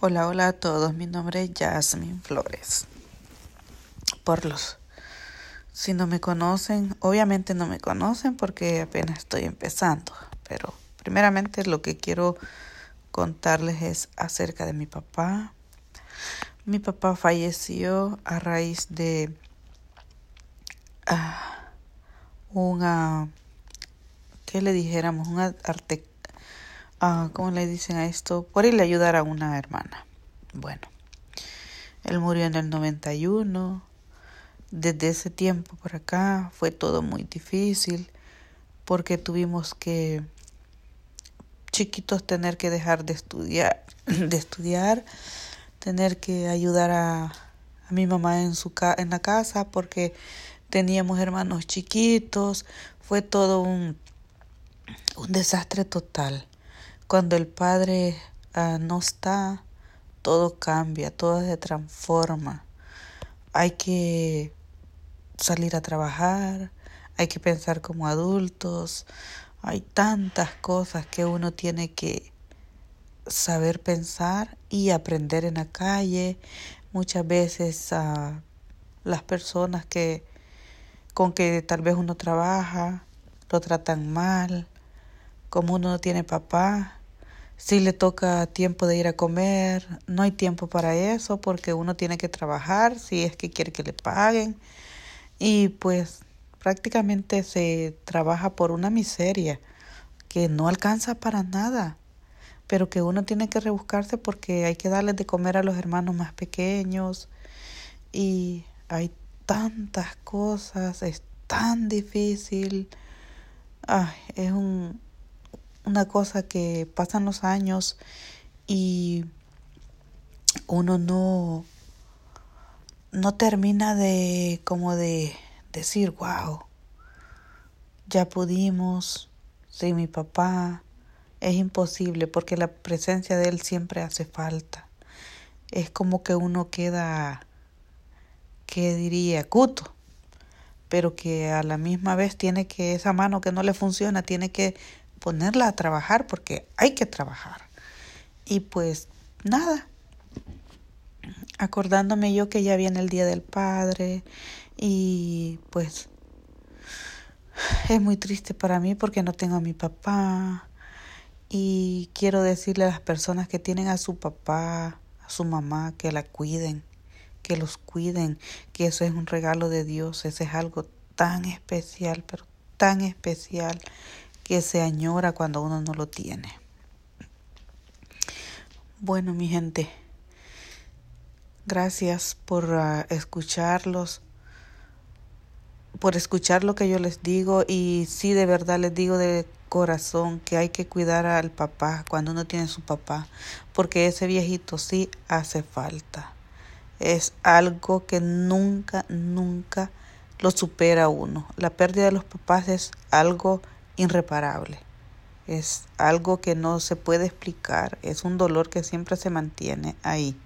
Hola, hola a todos. Mi nombre es Jasmine Flores. Por los si no me conocen, obviamente no me conocen porque apenas estoy empezando, pero primeramente lo que quiero contarles es acerca de mi papá. Mi papá falleció a raíz de uh, una, ¿qué le dijéramos? Un arte, uh, ¿cómo le dicen a esto? Por irle a ayudar a una hermana. Bueno, él murió en el 91. Desde ese tiempo por acá fue todo muy difícil porque tuvimos que chiquitos tener que dejar de estudiar, de estudiar, tener que ayudar a, mi mamá en su en la casa porque teníamos hermanos chiquitos, fue todo un desastre total. Cuando el padre uh, no está, todo cambia, todo se transforma. Hay que salir a trabajar, hay que pensar como adultos, hay tantas cosas que uno tiene que saber pensar y aprender en la calle. Muchas veces a las personas que con que tal vez uno trabaja lo tratan mal, como uno no tiene papá, si le toca tiempo de ir a comer, no hay tiempo para eso porque uno tiene que trabajar si es que quiere que le paguen. Y pues prácticamente se trabaja por una miseria que no alcanza para nada, pero que uno tiene que rebuscarse porque hay que darles de comer a los hermanos más pequeños y hay tantas cosas, es tan difícil. Ay, es un, una cosa que pasan los años y uno no no termina de como de decir wow ya pudimos sin mi papá es imposible porque la presencia de él siempre hace falta. Es como que uno queda que diría cuto pero que a la misma vez tiene que esa mano que no le funciona tiene que ponerla a trabajar porque hay que trabajar. Y pues nada, acordándome yo que ya viene el Día del Padre y pues es muy triste para mí porque no tengo a mi papá. Y quiero decirle a las personas que tienen a su papá, a su mamá, que la cuiden, que los cuiden, que eso es un regalo de Dios, ese es algo tan especial, pero tan especial que se añora cuando uno no lo tiene. Bueno, mi gente, gracias por uh, escucharlos, por escuchar lo que yo les digo y sí, de verdad les digo de corazón que hay que cuidar al papá cuando uno tiene su papá, porque ese viejito sí hace falta. Es algo que nunca, nunca lo supera uno. La pérdida de los papás es algo irreparable. Es algo que no se puede explicar, es un dolor que siempre se mantiene ahí.